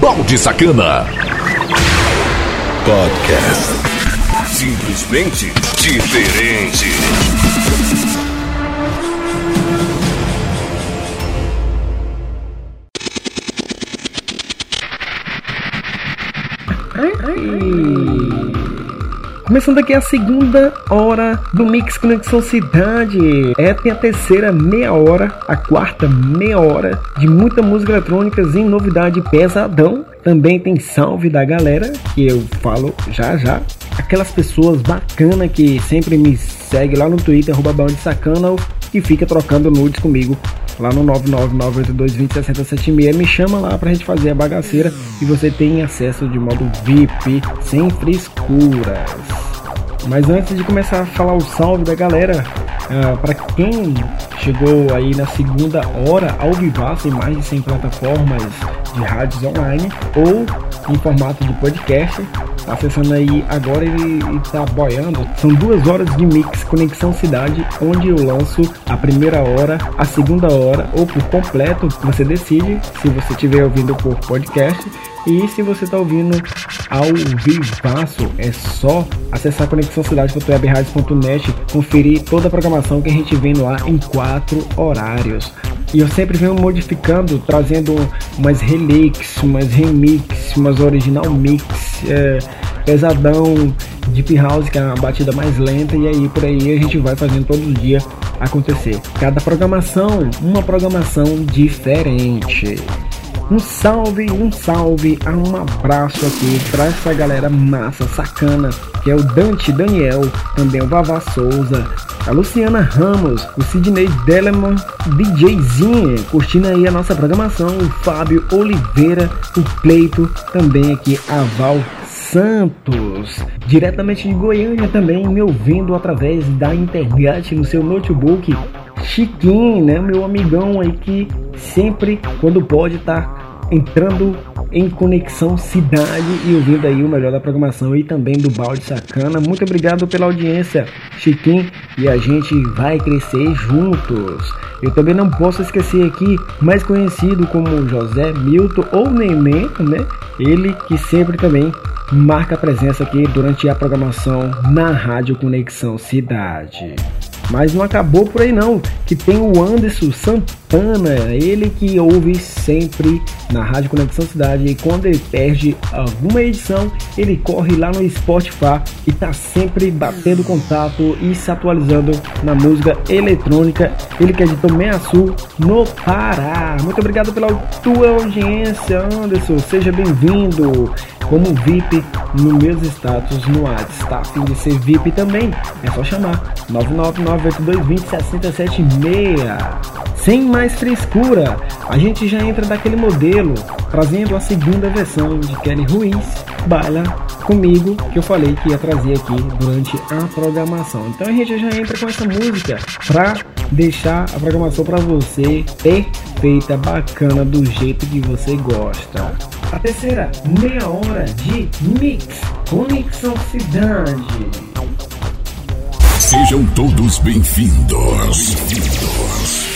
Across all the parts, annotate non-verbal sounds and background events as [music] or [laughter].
Balde Sacana. Podcast. Simplesmente diferente. Começando aqui a segunda hora do Mix Conexão Cidade. É, tem a terceira meia hora, a quarta meia hora de muita música eletrônica e novidade pesadão. Também tem salve da galera, que eu falo já já. Aquelas pessoas bacanas que sempre me segue lá no Twitter, arroba sacana, e fica trocando nudes comigo lá no 99982206076. Me chama lá pra gente fazer a bagaceira e você tem acesso de modo VIP, sem frescuras. Mas antes de começar a falar o salve da galera, uh, para quem chegou aí na segunda hora ao vivaço em mais de 100 plataformas de rádios online ou em formato de podcast, Tá acessando aí agora e, está boiando. São duas horas de mix Conexão Cidade, onde eu lanço a primeira hora, a segunda hora ou por completo. Você decide se você estiver ouvindo por podcast e se você está ouvindo ao vivaço, é só acessar conexãocidade.webradios.net, conferir toda a programação que a gente vem lá em quatro horários. E eu sempre venho modificando, trazendo umas relix, umas remix, umas original mix, é, pesadão, deep house, que é a batida mais lenta, e aí por aí a gente vai fazendo todo dia acontecer. Cada programação, uma programação diferente. Um salve, um salve, um abraço aqui para essa galera massa, sacana, que é o Dante Daniel, também o Vavá Souza, a Luciana Ramos, o Sidney Deleman, DJzinho, curtindo aí a nossa programação, o Fábio Oliveira, o Pleito, também aqui a Val Santos, diretamente de Goiânia também, me ouvindo através da internet no seu notebook. Chiquinho, né? Meu amigão aí que sempre, quando pode, tá entrando em Conexão Cidade e ouvindo aí o melhor da programação e também do Balde Sacana. Muito obrigado pela audiência, Chiquinho, e a gente vai crescer juntos. Eu também não posso esquecer aqui, mais conhecido como José Milton ou Neném, né? Ele que sempre também marca presença aqui durante a programação na Rádio Conexão Cidade. Mas não acabou por aí não, que tem o Anderson Santana, ele que ouve sempre na Rádio Conexão Cidade e quando ele perde alguma edição, ele corre lá no Spotify e tá sempre batendo contato e se atualizando na música eletrônica. Ele que é de Tomé Sul, no Pará. Muito obrigado pela tua audiência, Anderson. Seja bem-vindo como VIP no meus status no WhatsApp. Tá afim de ser VIP também? É só chamar 99982206076. Sem mais frescura, a gente já entra daquele modelo, trazendo a segunda versão de Kelly Ruiz, Baila Comigo, que eu falei que ia trazer aqui durante a programação. Então a gente já entra com essa música pra deixar a programação para você perfeita, bacana, do jeito que você gosta. A terceira meia hora de Mix Conexão Cidade. Sejam todos bem-vindos. Bem-vindos.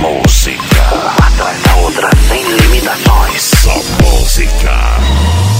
Música atrás da outra sem limitações. Só música.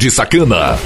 De Sacana.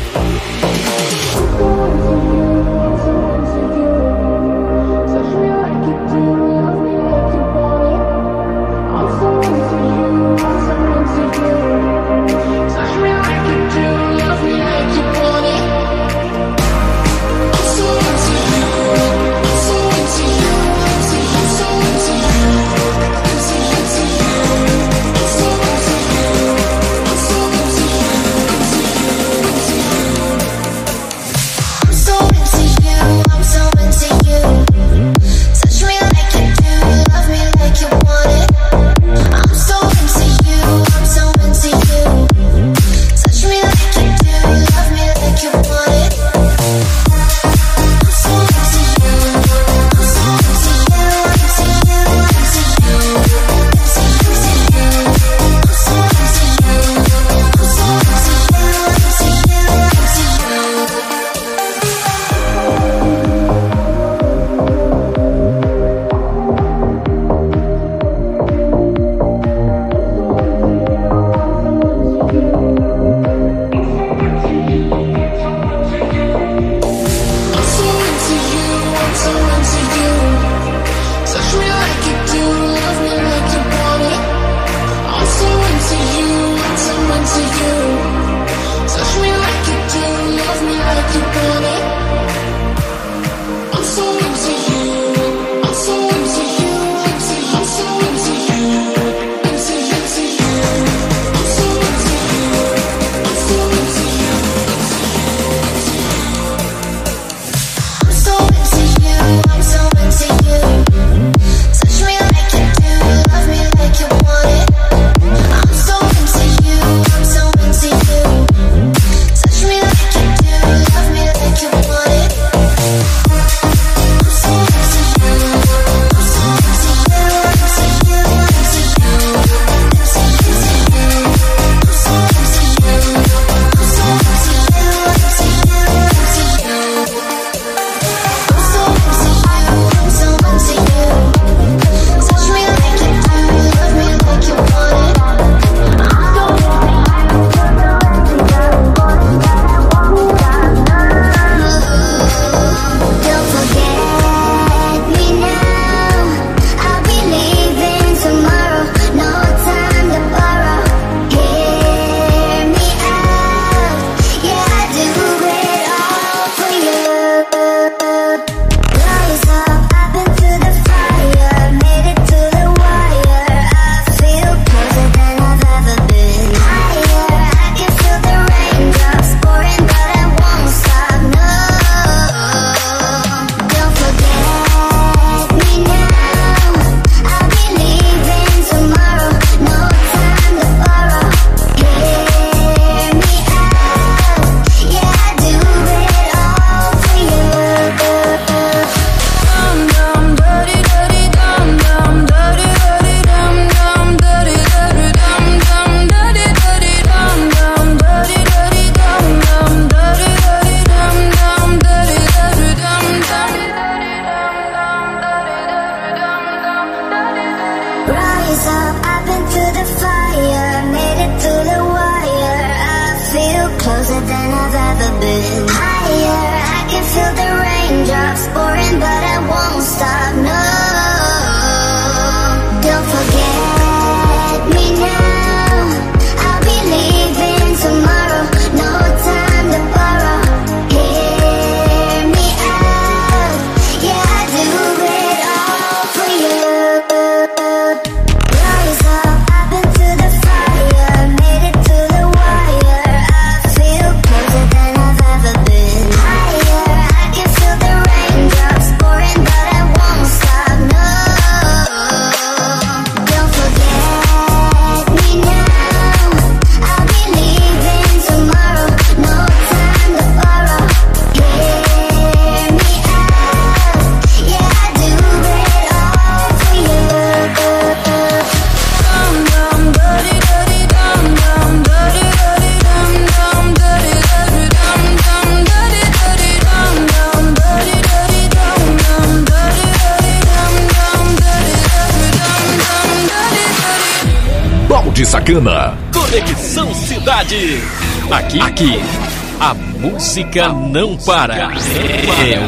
Música não para. É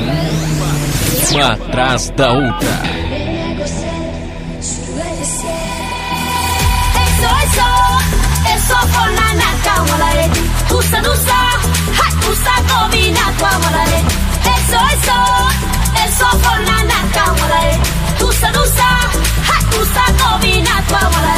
uma atrás da outra. Usa, usa, usa, domina tu amor.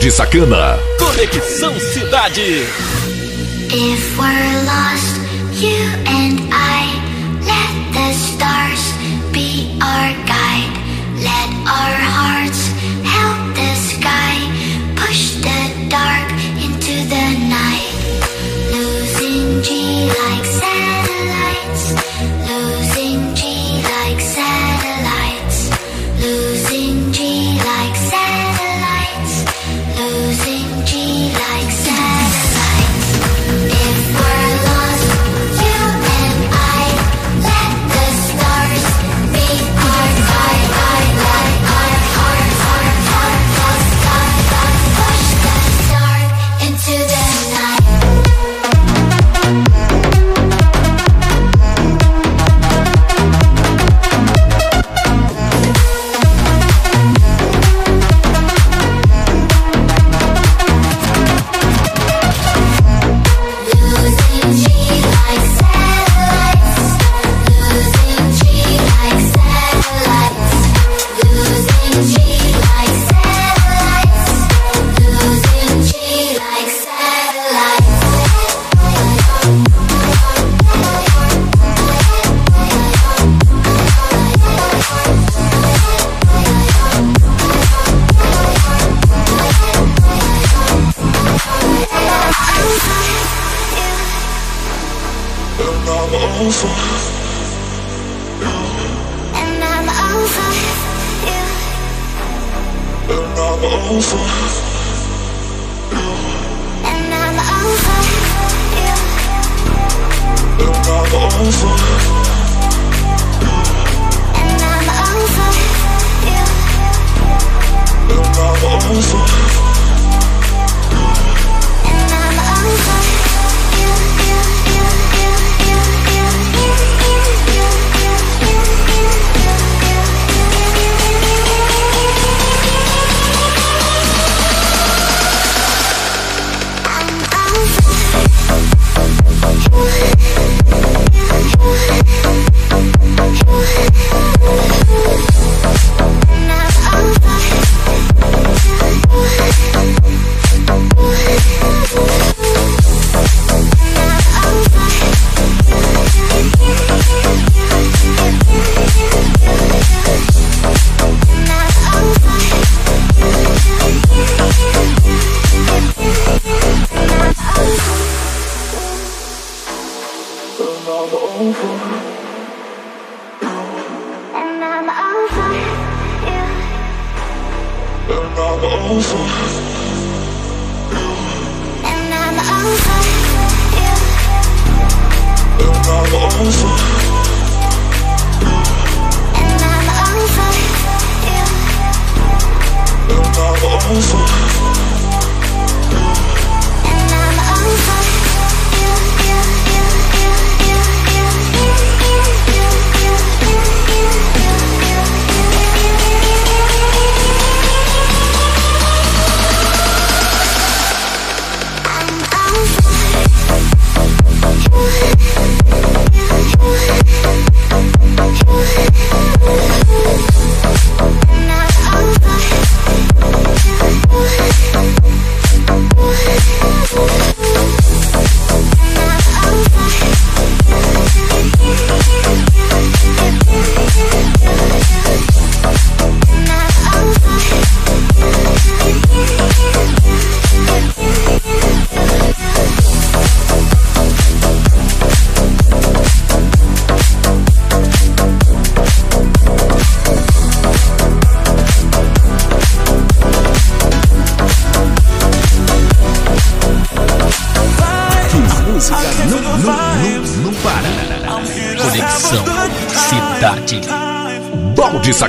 de Sacana. Conexão Cidade. If we're lost, you and I, let the stars be our guide. Let our Don't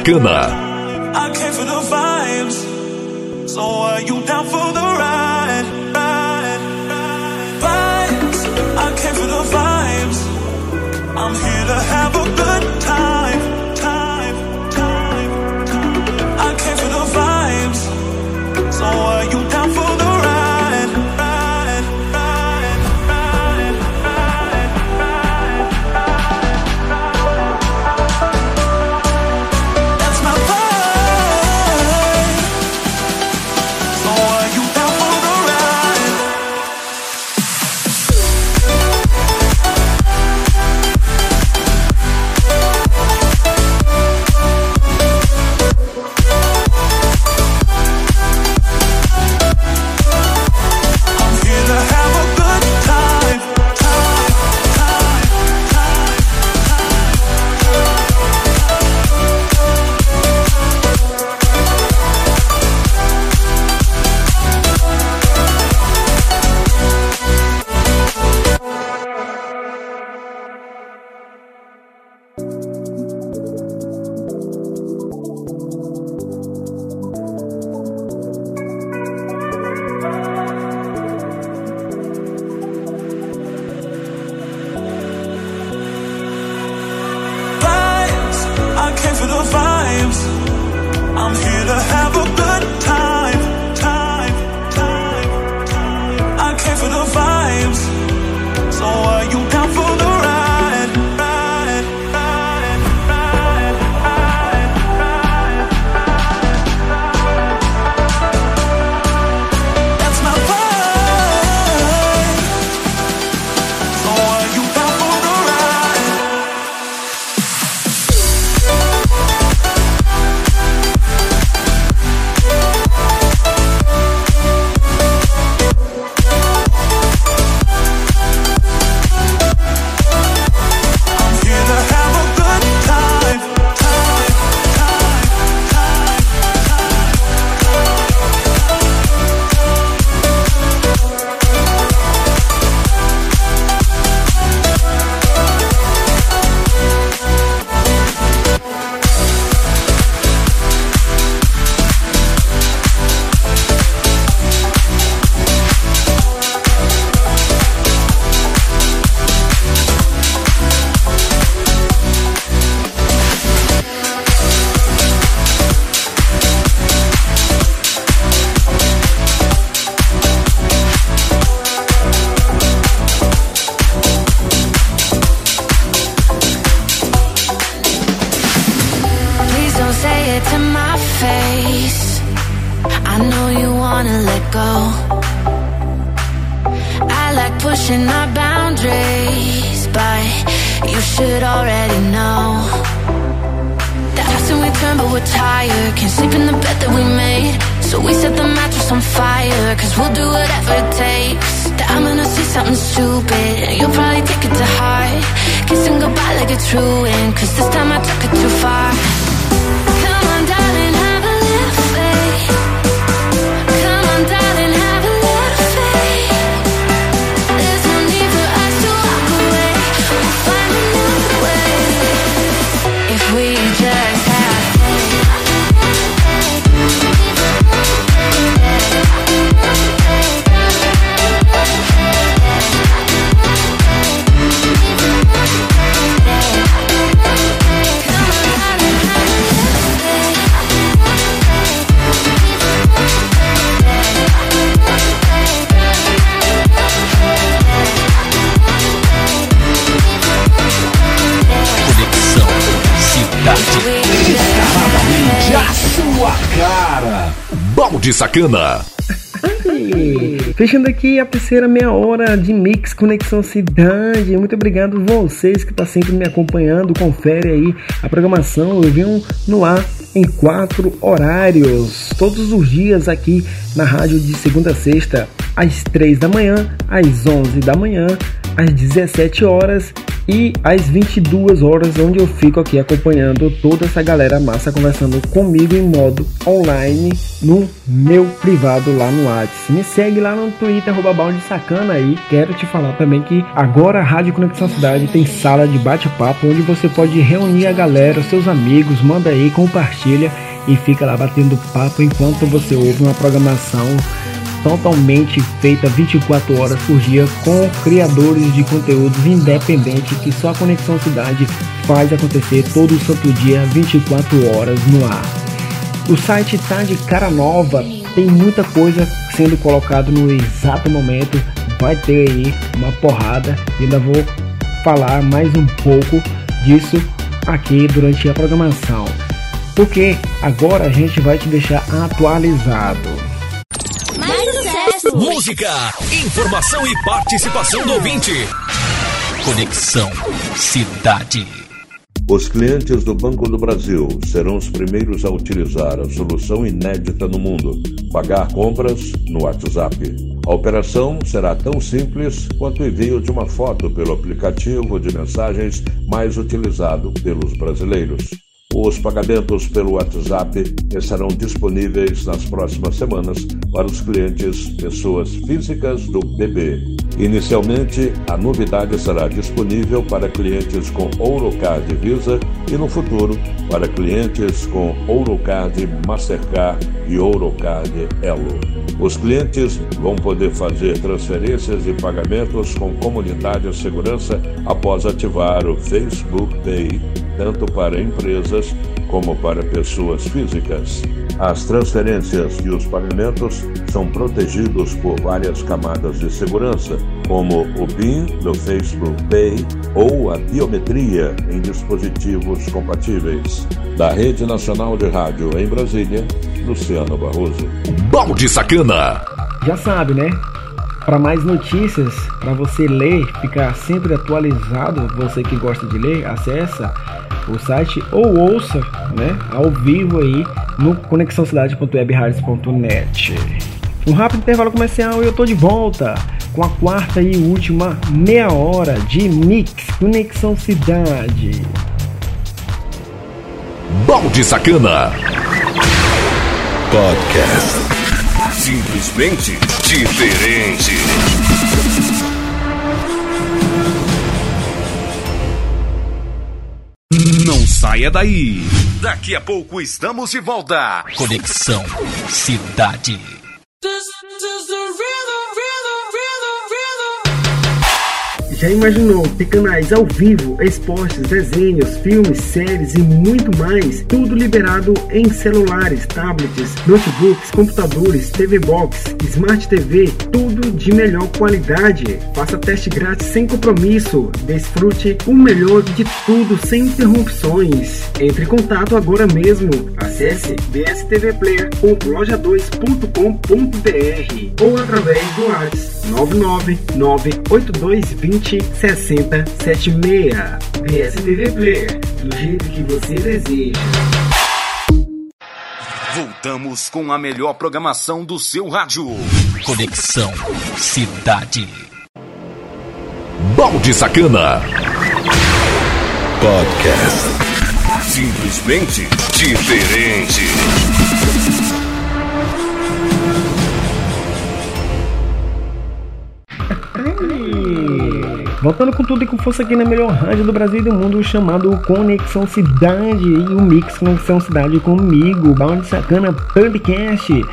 Sacana. Pushing our boundaries, but you should already know. Ups and we turn, but we're tired. Can't sleep in the bed that we made. So we set the mattress on fire, cause we'll do whatever it takes. That I'm gonna say something stupid, and you'll probably take it to heart. Kissing goodbye like it's ruined, cause this time I took it too far. Sua cara. Balde Sacana. Fechando aqui a terceira meia hora de Mix Conexão Cidade. Muito obrigado vocês que estão sempre me acompanhando. Confere aí a programação. Eu venho no ar em quatro horários, todos os dias aqui na rádio de segunda a sexta, às três da manhã, às onze da manhã, às 17 horas e às 22 horas, onde eu fico aqui acompanhando toda essa galera massa conversando comigo em modo online no meu privado lá no WhatsApp. Me segue lá no Twitter, arroba balde sacana aí. Quero te falar também que agora a Rádio Conexão Cidade tem sala de bate-papo onde você pode reunir a galera, seus amigos, manda aí, compartilha e fica lá batendo papo enquanto você ouve uma programação totalmente feita 24 horas por dia com criadores de conteúdos independentes que só a Conexão Cidade faz acontecer todo santo dia 24 horas no ar. O site tá de cara nova, tem muita coisa sendo colocado no exato momento, vai ter aí uma porrada e ainda vou falar mais um pouco disso aqui durante a programação. Porque agora a gente vai te deixar atualizado. Música, informação e participação do ouvinte. Conexão Cidade. Os clientes do Banco do Brasil serão os primeiros a utilizar a solução inédita no mundo: pagar compras no WhatsApp. A operação será tão simples quanto o envio de uma foto pelo aplicativo de mensagens mais utilizado pelos brasileiros. Os pagamentos pelo WhatsApp estarão disponíveis nas próximas semanas para os clientes pessoas físicas do BB. Inicialmente, a novidade será disponível para clientes com Ourocard Visa e no futuro para clientes com Ourocard Mastercard e Ourocard Elo. Os clientes vão poder fazer transferências e pagamentos com comodidade e segurança após ativar o Facebook Pay tanto para empresas como para pessoas físicas. As transferências e os pagamentos são protegidos por várias camadas de segurança, como o BIM do Facebook Pay ou a biometria em dispositivos compatíveis. Da Rede Nacional de Rádio em Brasília, Luciano Barroso. Balde Sacana. Já sabe, né? Para mais notícias, para você ler, ficar sempre atualizado, você que gosta de ler, acessa o site ou ouça, né, ao vivo aí no conexãocidade.webradios.net. Um rápido intervalo comercial e eu tô de volta com a quarta e última meia hora de Mix Conexão Cidade. Balde Sacana. Podcast. Simplesmente diferente. Saia daí. Daqui a pouco estamos de volta. Conexão Cidade. Já imaginou ter canais ao vivo, esportes, desenhos, filmes, séries e muito mais? Tudo liberado em celulares, tablets, notebooks, computadores, TV Box, Smart TV, tudo de melhor qualidade. Faça teste grátis sem compromisso. Desfrute o melhor de tudo sem interrupções. Entre em contato agora mesmo. Acesse bstvplayer.loja2.com.br ou através do WhatsApp 9998220 6076. BSTV Player, do jeito que você deseja. Voltamos com a melhor programação do seu rádio. Conexão Cidade. Balde Sacana. Podcast. Simplesmente diferente. [laughs] Voltando com tudo e com força aqui na melhor rádio do Brasil e do mundo, chamado Conexão Cidade e o Mix Conexão Cidade comigo, Bound Sacana Podcast.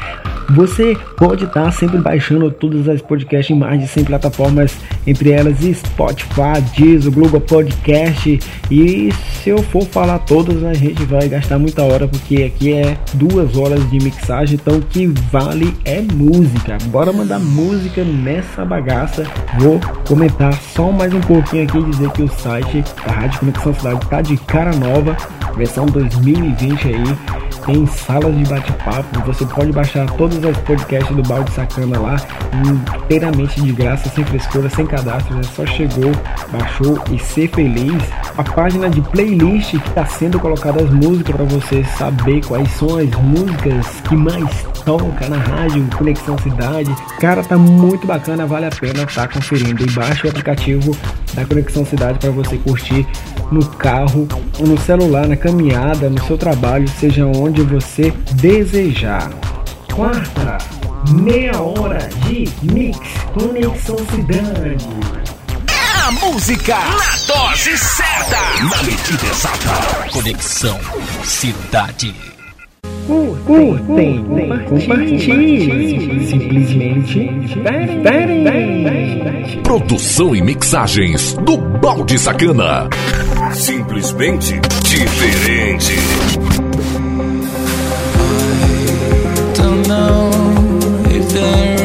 Você pode estar sempre baixando todas as podcasts em mais de 100 plataformas, entre elas Spotify, Deezer, Google Podcast. E se eu for falar todas, a gente vai gastar muita hora, porque aqui é duas horas de mixagem, então o que vale é música. Bora mandar música nessa bagaça. Vou comentar só mais um pouquinho aqui e dizer que o site da Rádio Conexão Cidade tá de cara nova, versão 2020 aí. Tem salas de bate-papo, você pode baixar todas as podcasts do Balde Sacana lá, inteiramente de graça, sem frescura, sem cadastro, né? só chegou, baixou e ser feliz. A página de playlist que está sendo colocada as músicas para você saber quais são as músicas que mais toca na rádio Conexão Cidade. Cara, tá muito bacana, vale a pena estar conferindo. E baixa o aplicativo da Conexão Cidade para você curtir no carro, no celular, na caminhada, no seu trabalho, seja onde você desejar. Quarta, meia hora de Mix Conexão Cidade. A música na dose certa. Na medida exata. Conexão Cidade. Curtem, compartilhem, simplesmente diferem. Produção e mixagens do Balde Sacana. Simplesmente diferente. Don't know if there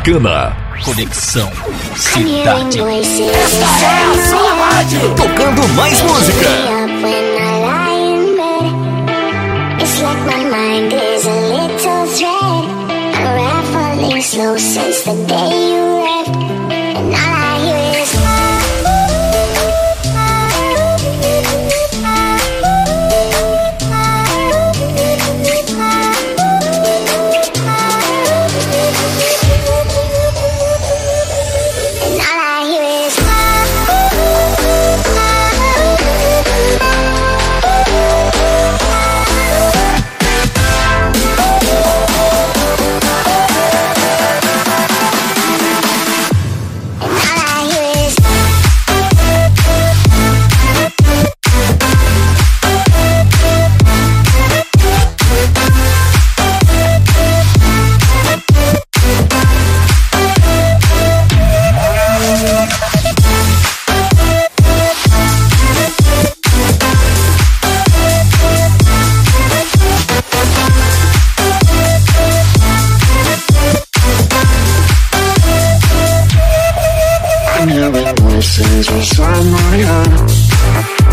Sacana. Conexão Cidade. Esta é a sua rádio. Tocando mais música. Slow since the day you voices inside my head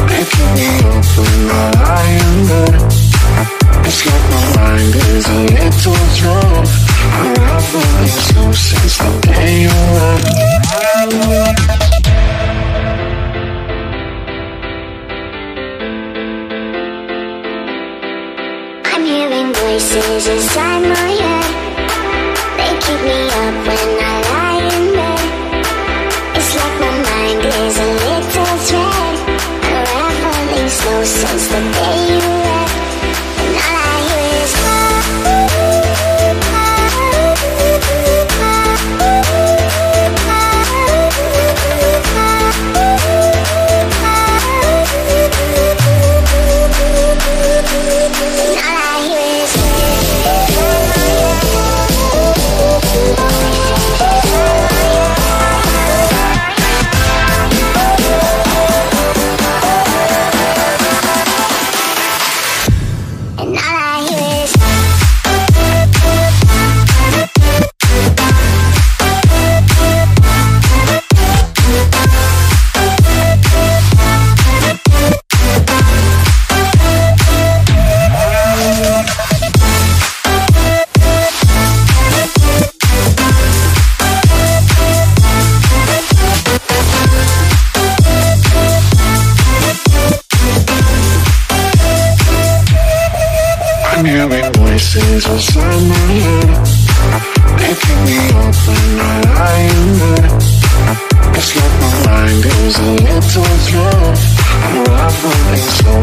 Making me open my eye in bed It's like my mind is a little drunk Unraveling slow since the day you left I'm hearing voices inside my head. They keep me up when the day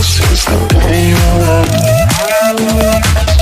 This is the day you left.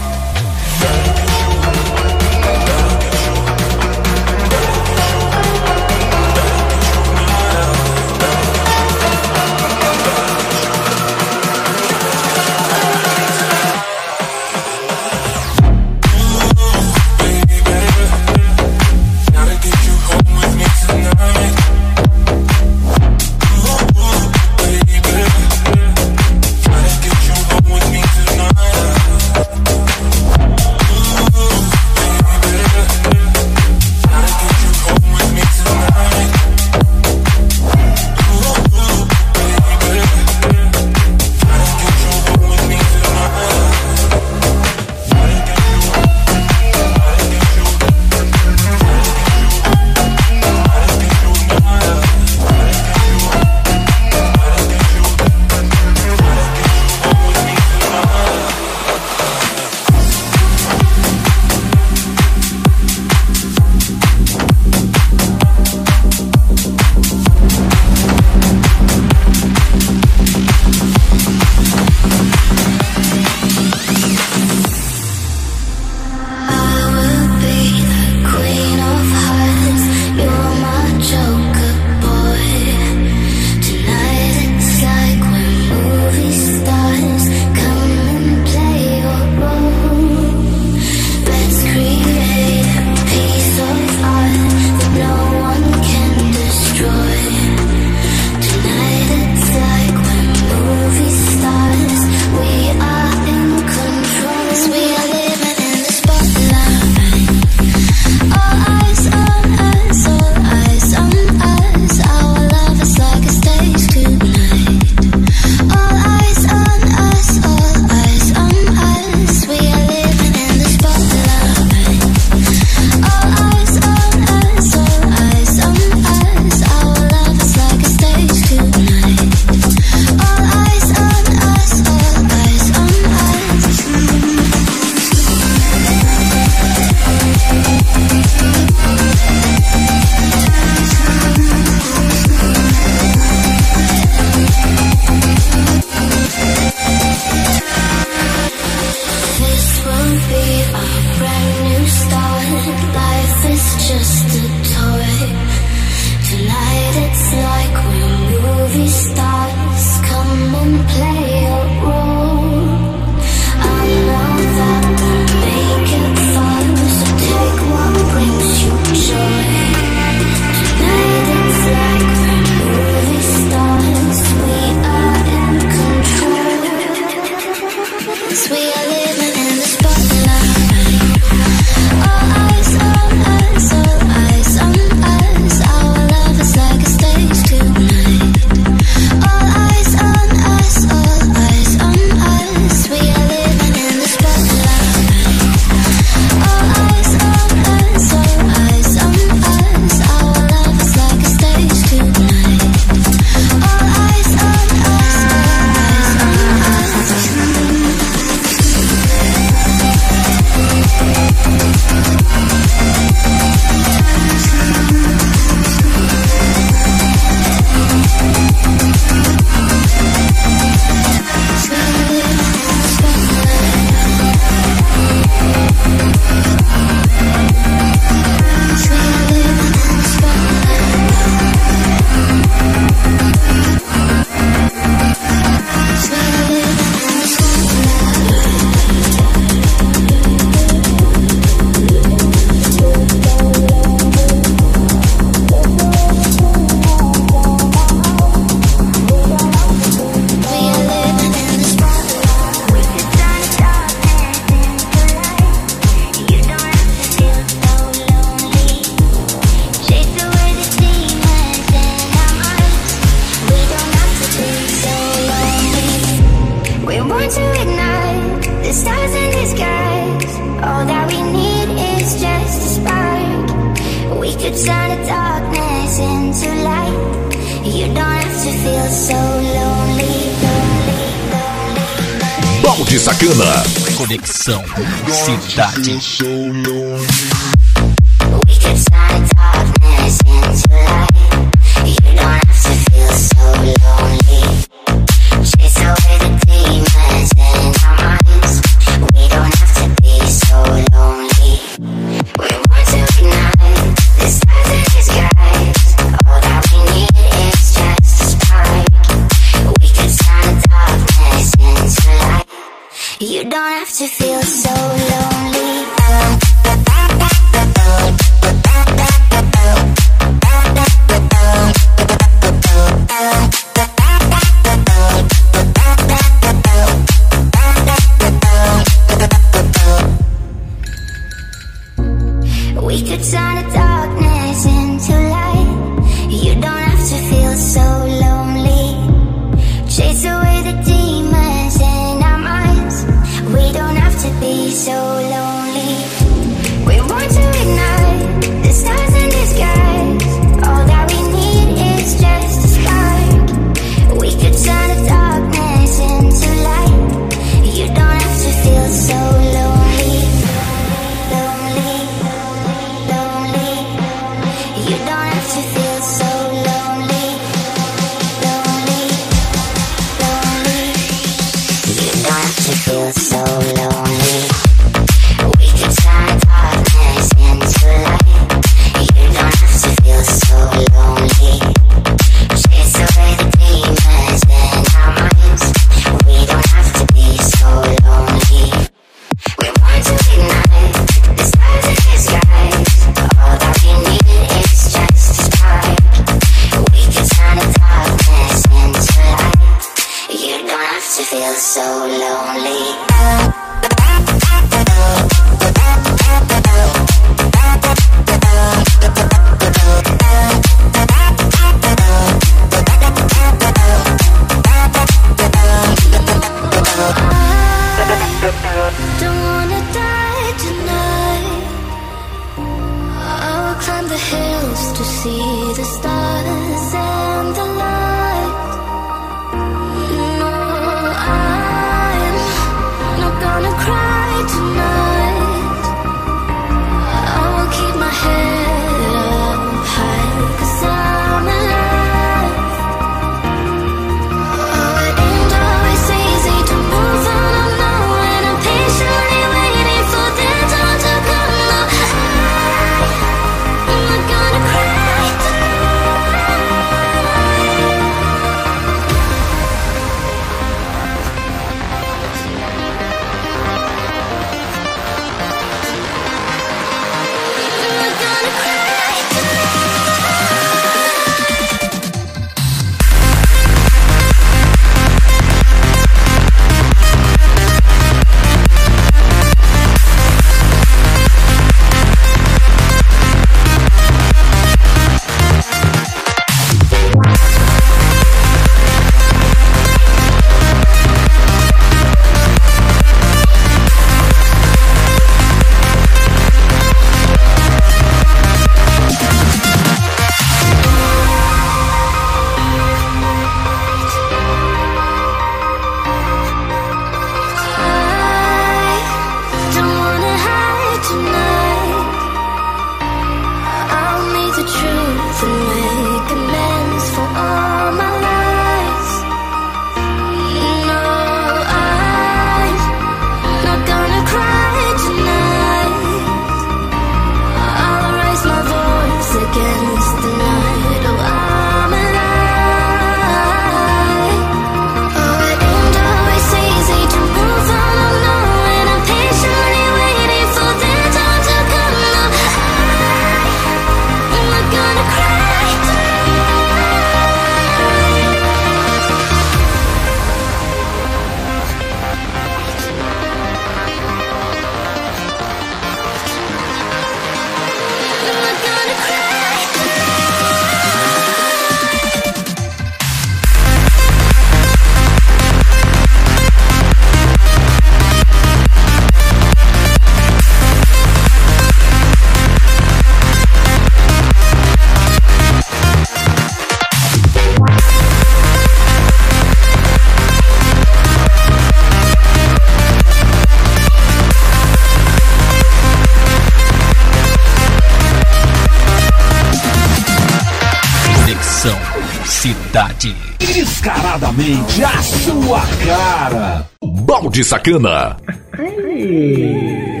Descaradamente a sua cara. Balde Sacana. Ai,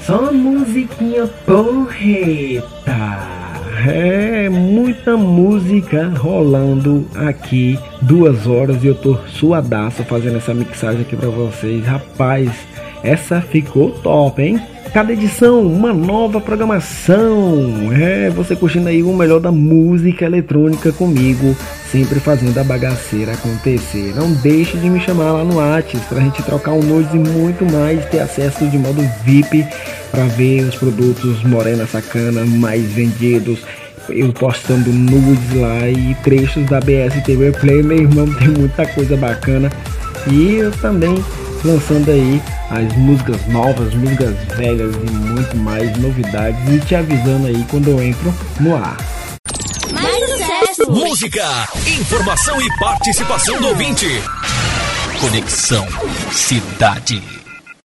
só musiquinha porreta. É muita música rolando aqui, duas horas e eu tô suadaço fazendo essa mixagem aqui pra vocês. Rapaz, essa ficou top, hein? Cada edição, uma nova programação. É, você curtindo aí o melhor da música eletrônica comigo, sempre fazendo a bagaceira acontecer. Não deixe de me chamar lá no Whats pra gente trocar um nudes e muito mais, ter acesso de modo VIP para ver os produtos Morena Sacana mais vendidos. Eu postando nudes lá e trechos da BS TV Play, meu irmão, tem muita coisa bacana. E eu também lançando aí as músicas novas, músicas velhas e muito mais novidades e te avisando aí quando eu entro no ar. Mais sucesso! Música, informação e participação do ouvinte. Conexão Cidade.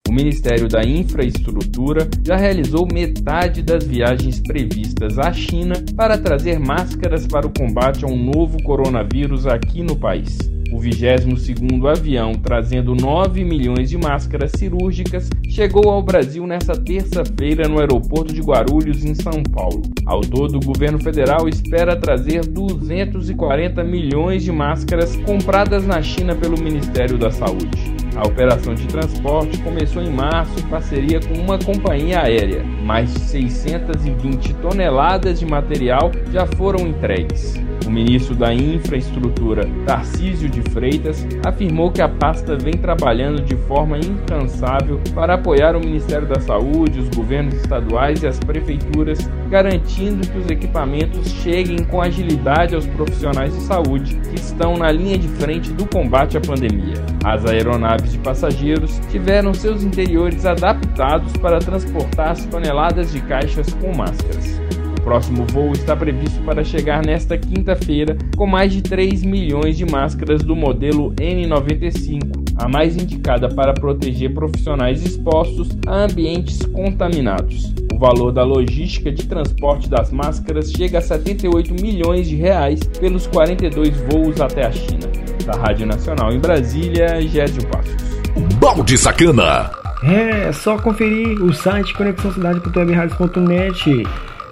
O Ministério da Infraestrutura já realizou metade das viagens previstas à China para trazer máscaras para o combate a um novo coronavírus aqui no país. O 22º avião, trazendo 9 milhões de máscaras cirúrgicas, chegou ao Brasil nesta terça-feira no aeroporto de Guarulhos, em São Paulo. Ao todo, o governo federal espera trazer 240 milhões de máscaras compradas na China pelo Ministério da Saúde. A operação de transporte começou em março em parceria com uma companhia aérea. Mais de 620 toneladas de material já foram entregues. O ministro da Infraestrutura, Tarcísio de Freitas, afirmou que a pasta vem trabalhando de forma incansável para apoiar o Ministério da Saúde, os governos estaduais e as prefeituras, garantindo que os equipamentos cheguem com agilidade aos profissionais de saúde que estão na linha de frente do combate à pandemia. As aeronaves de passageiros tiveram seus interiores adaptados para transportar as toneladas de caixas com máscaras. O próximo voo está previsto para chegar nesta quinta-feira com mais de 3 milhões de máscaras do modelo N95, a mais indicada para proteger profissionais expostos a ambientes contaminados. O valor da logística de transporte das máscaras chega a 78 milhões de reais pelos 42 voos até a China. Da Rádio Nacional em Brasília, Gésio Passos. Balde Sacana. É só conferir o site conexãocidade.webradios.net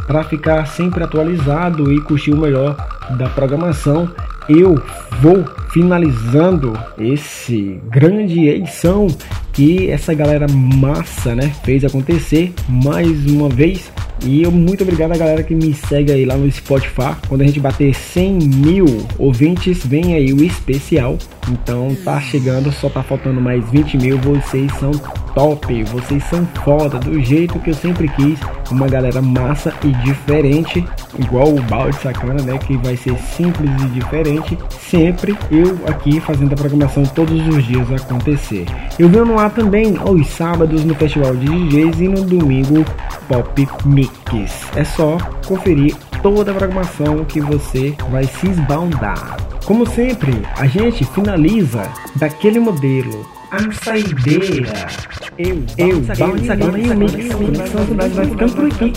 para ficar sempre atualizado e curtir o melhor da programação. Eu vou finalizando esse grande edição que essa galera massa, né, fez acontecer mais uma vez. E eu muito obrigado a galera que me segue aí lá no Spotify. Quando a gente bater 100 mil ouvintes, vem aí o especial. Então tá chegando, só tá faltando mais 20 mil. Vocês são top, vocês são foda, do jeito que eu sempre quis. Uma galera massa e diferente, igual o balde sacana, né? Que vai ser simples e diferente. Sempre eu aqui fazendo a programação todos os dias acontecer. Eu venho no ar também aos sábados no Festival de DJs e no domingo Pop Mix. É só conferir toda a programação que você vai se esbaldar. Como sempre, a gente finaliza daquele modelo, a saideira. Eu, eu, Balde Sacana e o Mix Conexão Cidade vai ficando por aqui.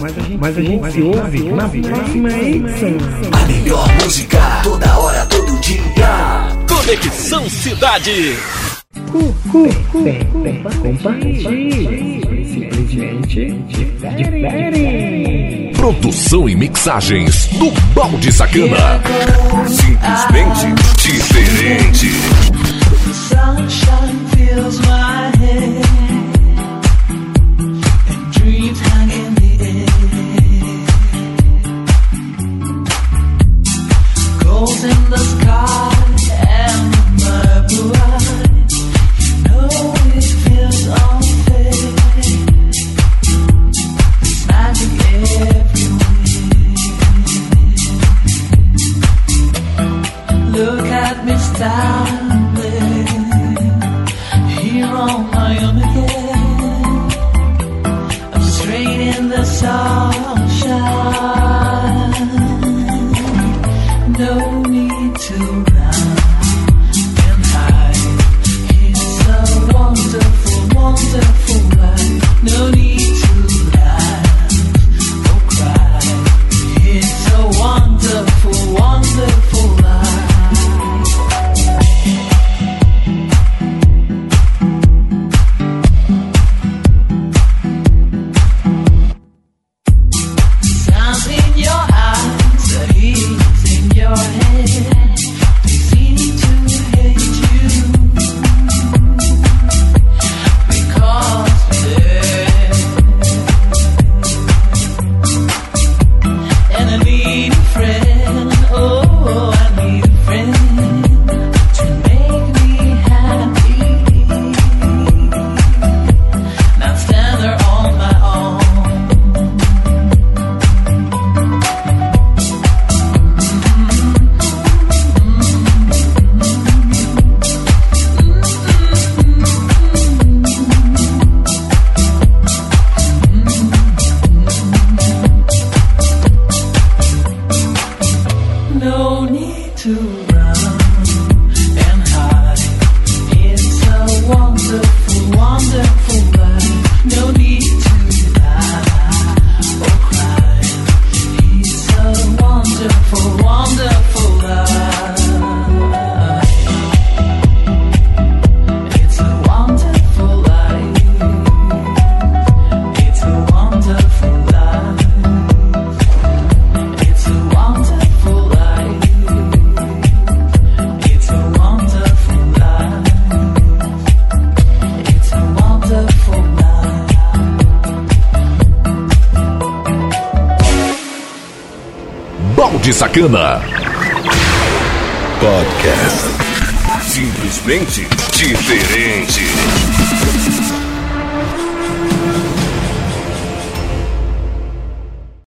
Mas a gente, mas a gente se ouve na próxima edição. A melhor música, toda hora, todo dia. Conexão Cidade. Compartilhe. Simplesmente diferente. Produção e mixagens do Balde Sacana. Simplesmente diferente. Sunshine fills my head Balde Sacana. Podcast. Simplesmente diferente.